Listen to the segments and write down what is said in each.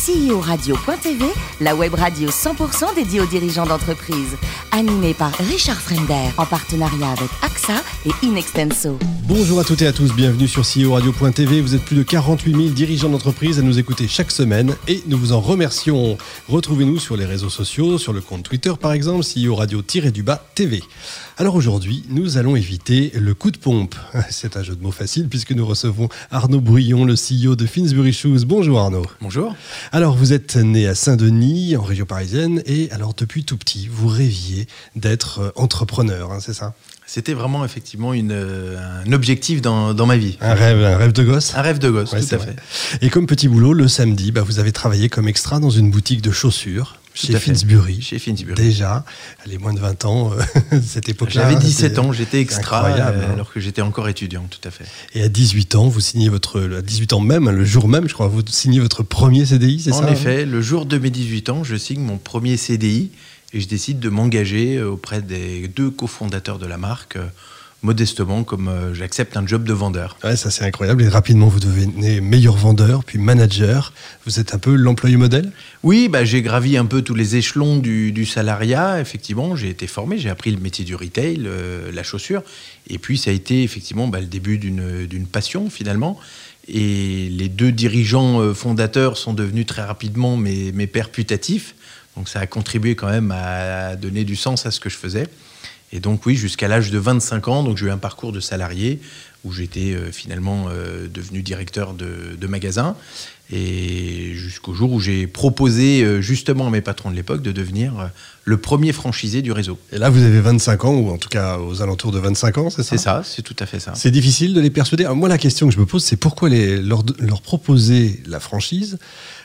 CEO-radio.tv, la web radio 100% dédiée aux dirigeants d'entreprise. Animée par Richard Fremder, en partenariat avec AXA et Inextenso. Bonjour à toutes et à tous, bienvenue sur CEO Radio.tv. Vous êtes plus de 48 000 dirigeants d'entreprise à nous écouter chaque semaine et nous vous en remercions. Retrouvez-nous sur les réseaux sociaux, sur le compte Twitter par exemple, CEO Radio-du-bas TV. Alors aujourd'hui, nous allons éviter le coup de pompe. C'est un jeu de mots facile puisque nous recevons Arnaud Brouillon, le CEO de Finsbury Shoes. Bonjour Arnaud. Bonjour. Alors vous êtes né à Saint-Denis, en région parisienne, et alors depuis tout petit, vous rêviez d'être euh, entrepreneur, hein, c'est ça? C'était vraiment effectivement une, euh, un objectif dans, dans, ma vie. Un rêve, un rêve de gosse? Un rêve de gosse, Ouais, tout à vrai. fait. Et comme petit boulot, le samedi, bah, vous avez travaillé comme extra dans une boutique de chaussures chez. Finsbury. Chez Finsbury. Déjà, les moins de 20 ans, euh, cette époque-là. J'avais 17 c'était ans, j'étais extra, incroyable, euh, hein. alors que j'étais encore étudiant, tout à fait. Et à 18 ans, vous signez votre. À 18 ans même, le jour même, je crois, vous signez votre premier CDI, c'est ça En hein effet, le jour de mes 18 ans, je signe mon premier CDI et je décide de m'engager euh, auprès des deux cofondateurs de la marque, modestement, comme euh, j'accepte un job de vendeur. Ouais, ça c'est incroyable. Et rapidement, vous devenez meilleur vendeur, puis manager. Vous êtes un peu l'employé modèle? Oui, bah, j'ai gravi un peu tous les échelons du, du salariat, effectivement. J'ai été formé, j'ai appris le métier du retail, euh, la chaussure. Et puis, ça a été effectivement bah, le début d'une passion, finalement. Et les deux dirigeants euh, fondateurs sont devenus très rapidement mes, mes pères putatifs. Donc, ça a contribué quand même à donner du sens à ce que je faisais. Et donc, oui, jusqu'à l'âge de 25 ans, donc j'ai eu un parcours de salarié où j'étais euh, finalement euh, devenu directeur de, de magasin. Et jusqu'au jour où j'ai proposé euh, justement à mes patrons de l'époque de devenir euh, le premier franchisé du réseau. Et là, vous avez 25 ans, ou en tout cas aux alentours de 25 ans, c'est ça? C'est ça, c'est tout à fait ça. C'est difficile de les persuader. Alors, moi, la question que je me pose, c'est pourquoi les, leur, leur proposer la franchise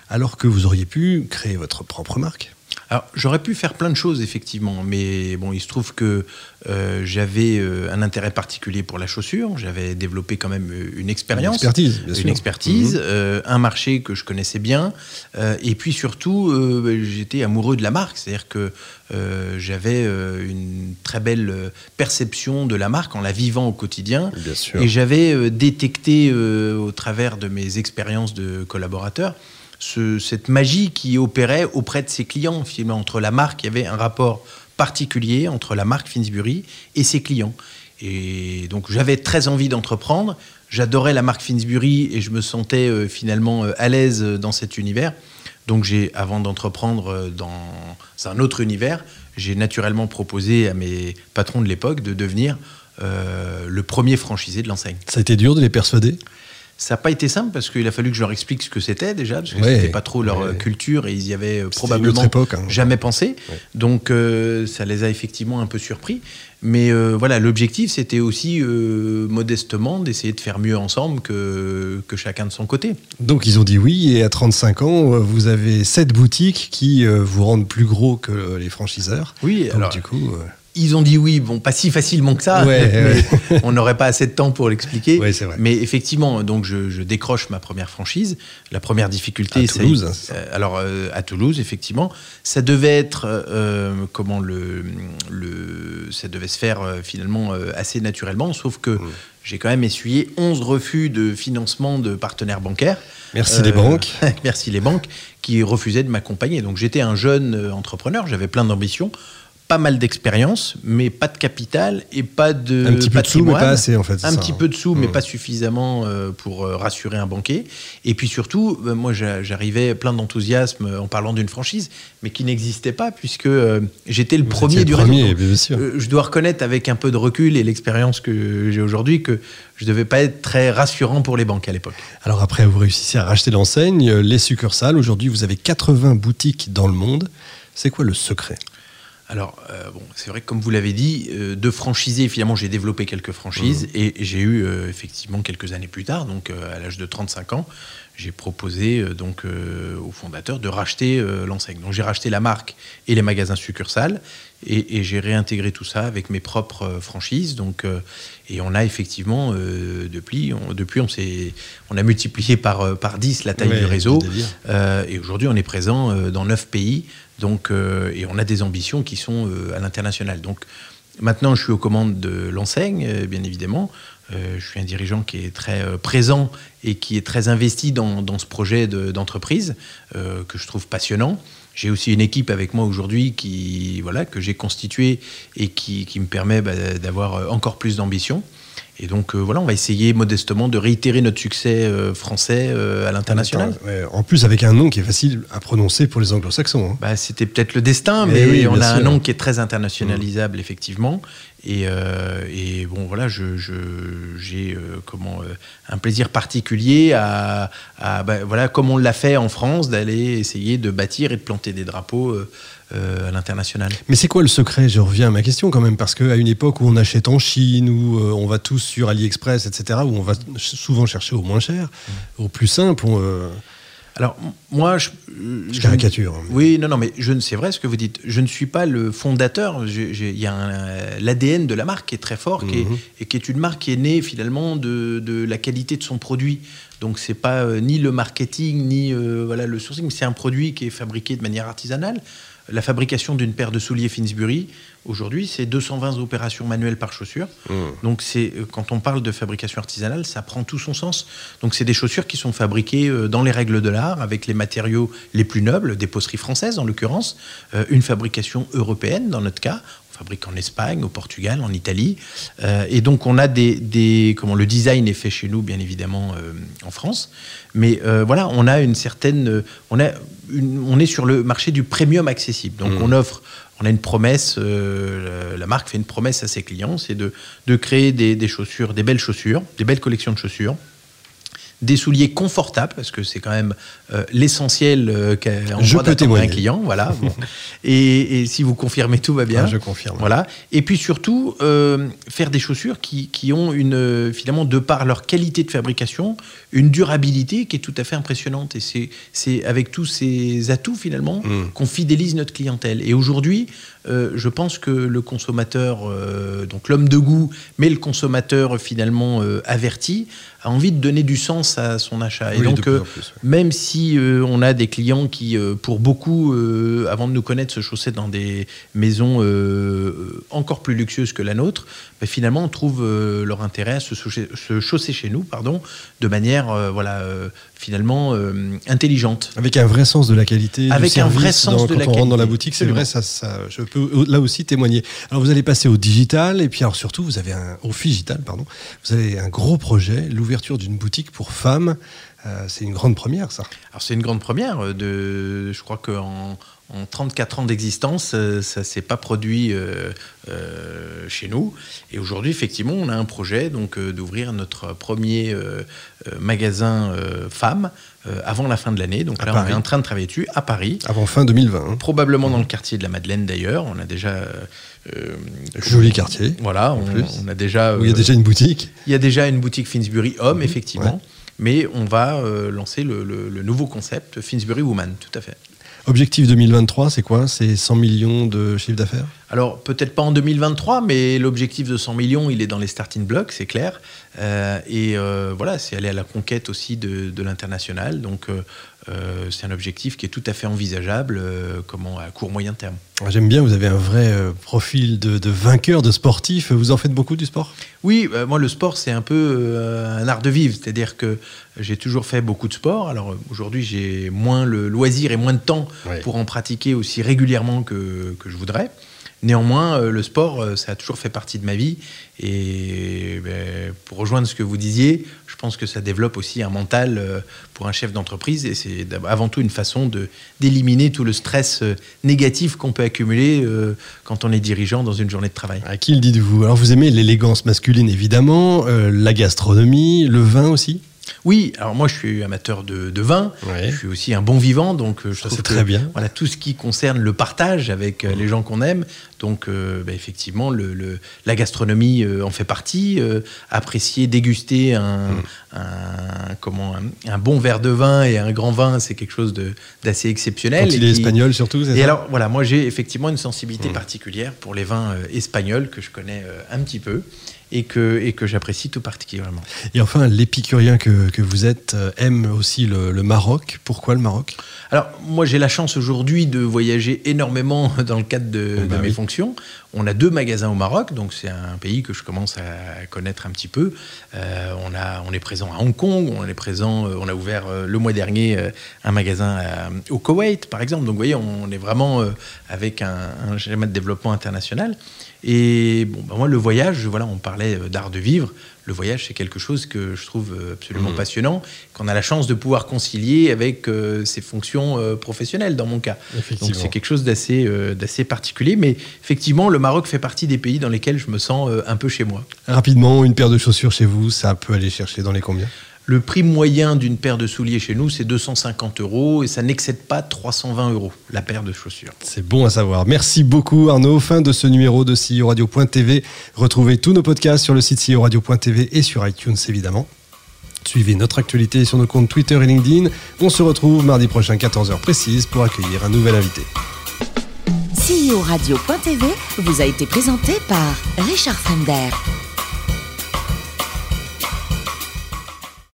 alors que vous auriez pu créer votre propre marque? Alors, j'aurais pu faire plein de choses, effectivement, mais bon, il se trouve que euh, j'avais euh, un intérêt particulier pour la chaussure. J'avais développé quand même euh, une expérience. Une expertise, bien sûr. Une expertise, Mhm. euh, un marché que je connaissais bien, et puis surtout, euh, j'étais amoureux de la marque, c'est-à-dire que j'avais une très belle perception de la marque en la vivant au quotidien, Bien sûr. et j'avais détecté au travers de mes expériences de collaborateurs ce- cette magie qui opérait auprès de ses clients. Finalement, entre la marque, il y avait un rapport particulier entre la marque Finsbury et ses clients. Et donc j'avais très envie d'entreprendre. J'adorais la marque Finsbury et je me sentais euh, finalement euh, à l'aise euh, dans cet univers. Donc j'ai, avant d'entreprendre dans un autre univers, j'ai naturellement proposé à mes patrons de l'époque de devenir le premier franchisé de l'enseigne. Ça a été dur de les persuader? Ça n'a pas été simple parce qu'il a fallu que je leur explique ce que c'était déjà, parce que Ouais, c'était pas trop leur ouais. euh, culture et ils y avaient euh, probablement époque, hein. jamais pensé. Ouais. Donc euh, ça les a effectivement un peu surpris. Mais euh, voilà, l'objectif c'était aussi euh, modestement d'essayer de faire mieux ensemble que, que chacun de son côté. Donc ils ont dit oui, et à 35 ans, vous avez sept boutiques qui vous rendent plus gros que les franchiseurs. Oui, Donc alors du coup, ils ont dit oui, bon, pas si facilement que ça, Ouais, mais on n'aurait pas assez de temps pour l'expliquer. Ouais, c'est. Mais effectivement, donc je, je décroche ma première franchise. La première difficulté, À ça- Toulouse, hein, c'est ça euh, alors euh, à Toulouse, effectivement, ça devait être euh, comment le, le, ça devait se faire euh, finalement assez naturellement, sauf Mmh. que j'ai quand même essuyé 11 refus de financement de partenaires bancaires. merci les banques. merci les banques qui refusaient de m'accompagner. Donc j'étais un jeune entrepreneur, j'avais plein d'ambitions, pas mal d'expérience, mais pas de capital et pas de Un petit peu de sous, mais pas assez en fait. Un ça, petit hein. peu de sous, mais Mm. pas suffisamment euh, pour euh, rassurer un banquier. Et puis surtout, euh, moi, j'a- j'arrivais plein d'enthousiasme en parlant d'une franchise, mais qui n'existait pas puisque j'étais le Vous premier du le premier, bien sûr. je dois reconnaître avec un peu de recul et l'expérience que j'ai aujourd'hui que je devais pas être très rassurant pour les banques à l'époque. Alors après, vous réussissez à racheter l'enseigne, les succursales. Aujourd'hui, vous avez 80 boutiques dans le monde. C'est quoi le secret? Alors, euh, bon, c'est vrai que comme vous l'avez dit, euh, de franchisés, finalement, j'ai développé quelques franchises Mmh. et j'ai eu euh, effectivement quelques années plus tard, donc euh, à l'âge de 35 ans, j'ai proposé euh, donc euh, au fondateur de racheter euh, l'enseigne. Donc j'ai racheté la marque et les magasins succursales et, et j'ai réintégré tout ça avec mes propres euh, franchises. Donc euh, et on a effectivement euh, depuis, on, depuis on on a multiplié par par 10 la taille Ouais, du réseau. et aujourd'hui, on est présent dans neuf pays. Donc, et on a des ambitions qui sont à l'international. Donc, maintenant, je suis aux commandes de l'enseigne, bien évidemment. je suis un dirigeant qui est très présent et qui est très investi dans, dans ce projet d'entreprise que je trouve passionnant. J'ai aussi une équipe avec moi aujourd'hui qui voilà que j'ai constituée et qui, me permet bah, d'avoir encore plus d'ambition. Et donc euh, voilà, on va essayer modestement de réitérer notre succès euh, français euh, à l'international. en plus, avec un nom qui est facile à prononcer pour les anglo-saxons. Hein. Bah, C'était peut-être le destin, mais, oui, on a un nom qui est très internationalisable, effectivement. Et, et, bon, voilà, j'ai je, comment un plaisir particulier à, à bah, voilà, comme on l'a fait en France, d'aller essayer de bâtir et de planter des drapeaux euh, à l'international. Mais c'est quoi le secret? Je reviens à ma question quand même, parce qu'à une époque où on achète en Chine, où euh, on va tous sur AliExpress, etc., où on va souvent chercher au moins cher, mmh. au plus simple, euh, Alors, moi, je, je caricature. Oui, non, non, mais c'est vrai ce que vous dites. Je ne suis pas le fondateur. Il y a l'ADN de la marque qui est très fort, qui est, mmh. et qui est une marque qui est née finalement de, de la qualité de son produit. Donc c'est pas ni le marketing ni voilà le sourcing, c'est un produit qui est fabriqué de manière artisanale. La fabrication d'une paire de souliers Finsbury, aujourd'hui, c'est 220 opérations manuelles par chaussure. Mmh. Donc, c'est euh, quand on parle de fabrication artisanale, ça prend tout son sens. Donc, c'est des chaussures qui sont fabriquées euh, dans les règles de l'art, avec les matériaux les plus nobles, des poteries françaises en l'occurrence, euh, une fabrication européenne dans notre cas fabrique en Espagne, au Portugal, en Italie. Et donc, on a des, Comment le design est fait chez nous, bien évidemment, en France. Mais euh, voilà, on a une certaine. On, a on est sur le marché du premium accessible. Donc, mmh. on offre. On a une promesse, la marque fait une promesse à ses clients, c'est de, de créer des, des chaussures, des belles chaussures, des belles collections de chaussures, des souliers confortables, parce que c'est quand même euh, l'essentiel euh, qu'un un client. Voilà. et, si vous confirmez, tout va bien. Ah, je confirme. Voilà. Et puis surtout, euh, faire des chaussures qui, qui, ont une, finalement, de par leur qualité de fabrication, une durabilité qui est tout à fait impressionnante. Et c'est avec tous ces atouts, finalement, hmm. qu'on fidélise notre clientèle. Et aujourd'hui, euh, je pense que le consommateur, euh, donc l'homme de goût, mais le consommateur finalement euh, averti, a envie de donner du sens à son achat. et donc, même si on a des clients qui, pour beaucoup, avant de nous connaître, se chaussaient dans des maisons encore plus luxueuses que la nôtre, ben, finalement, on trouve leur intérêt à se chausser, chez nous, pardon, de manière, voilà, finalement intelligente. Avec un vrai sens de la qualité. Avec du service un vrai sens dans, de quand la on rentre dans la boutique, c'est vrai, ça, ça, je peux là aussi témoigner. Alors vous allez passer au digital et puis alors surtout vous avez un au digital pardon. Vous avez un gros projet, l'ouverture d'une boutique pour femmes. Euh, c'est une grande première ça. Alors c'est une grande première euh, de je crois qu'en en 34 ans d'existence, euh, ça ne s'est pas produit chez nous. Et aujourd'hui, effectivement, on a un projet donc d'ouvrir notre premier magasin femmes avant la fin de l'année. Donc là, on est en train de travailler dessus à Paris. Avant fin 2020. Hein. Probablement dans le quartier de la Madeleine d'ailleurs. On a déjà. Euh, Joli quartier. Voilà, on, a déjà. Où il y a déjà une boutique. Il y a déjà une boutique Finsbury Homme, effectivement. Mais on va lancer le, le nouveau concept Finsbury Woman, tout à fait. Objectif 2023, c'est quoi? C'est 100 millions de chiffre d'affaires? Alors, peut-être pas en 2023, mais l'objectif de 100 millions, il est dans les starting blocks, c'est clair. Euh, et euh, voilà, c'est aller à la conquête aussi de, l'international. Donc, euh, c'est un objectif qui est tout à fait envisageable comment, à court moyen terme. J'aime bien, vous avez un vrai profil de, de, vainqueur, de sportif. Vous en faites beaucoup du sport? Oui, moi, le sport, c'est un peu un art de vivre. C'est-à-dire que j'ai toujours fait beaucoup de sport. Alors, aujourd'hui, j'ai moins le loisir et moins de temps pour en pratiquer aussi régulièrement que, que je voudrais. Néanmoins, euh, le sport, euh, ça a toujours fait partie de ma vie. Et ben, pour rejoindre ce que vous disiez, je pense que ça développe aussi un mental euh, pour un chef d'entreprise. Et c'est avant tout une façon d'éliminer tout le stress négatif qu'on peut accumuler quand on est dirigeant dans une journée de travail. À qui le dites-vous? Alors, vous aimez l'élégance masculine, évidemment, la gastronomie, le vin aussi? Oui, alors moi je suis amateur de, vin, je suis aussi un bon vivant, donc euh, je trouve très bien. Voilà tout ce qui concerne le partage avec euh, les gens qu'on aime, donc euh, bah, effectivement le, la gastronomie en fait partie. apprécier, déguster un, mm. comment un, bon verre de vin et un grand vin, c'est quelque chose d'assez exceptionnel. Quand il est espagnol surtout. Et alors voilà, moi j'ai effectivement une sensibilité mm. particulière pour les vins espagnols que je connais un petit peu. et que, et que j'apprécie tout particulièrement. Et enfin, l'épicurien que, que, vous êtes euh, aime aussi le, le Maroc. Pourquoi le Maroc? Alors, moi, j'ai la chance aujourd'hui de voyager énormément dans le cadre de, bah de mes oui. fonctions. On a deux magasins au Maroc, donc c'est un pays que je commence à connaître un petit peu. Euh, on, a, on est présent à Hong Kong, on est présent, euh, on a ouvert le mois dernier un magasin à- au Koweït, par exemple. Donc, vous voyez, on est vraiment avec un, un schéma de développement international. Et bon, bah, moi, le voyage, voilà, on parlait d'art de vivre. Le voyage, c'est quelque chose que je trouve euh, absolument Mhm. passionnant, qu'on a la chance de pouvoir concilier avec euh, ses fonctions euh, professionnelles, dans mon cas. Donc c'est quelque chose d'assez euh, particulier. Mais effectivement, le Maroc fait partie des pays dans lesquels je me sens un peu chez moi. Rapidement, une paire de chaussures chez vous, ça peut aller chercher dans les combien? Le prix moyen d'une paire de souliers chez nous, c'est 250 euros et ça n'excède pas 320 euros la paire de chaussures. C'est bon à savoir. Merci beaucoup Arnaud. Fin de ce numéro de CEO Radio.tv. Retrouvez tous nos podcasts sur le site CEO Radio.tv et sur iTunes évidemment. Suivez notre actualité sur nos comptes Twitter et LinkedIn. On se retrouve mardi prochain 14h précise pour accueillir un nouvel invité. CEO Radio.tv vous a été présenté par Richard Fremder.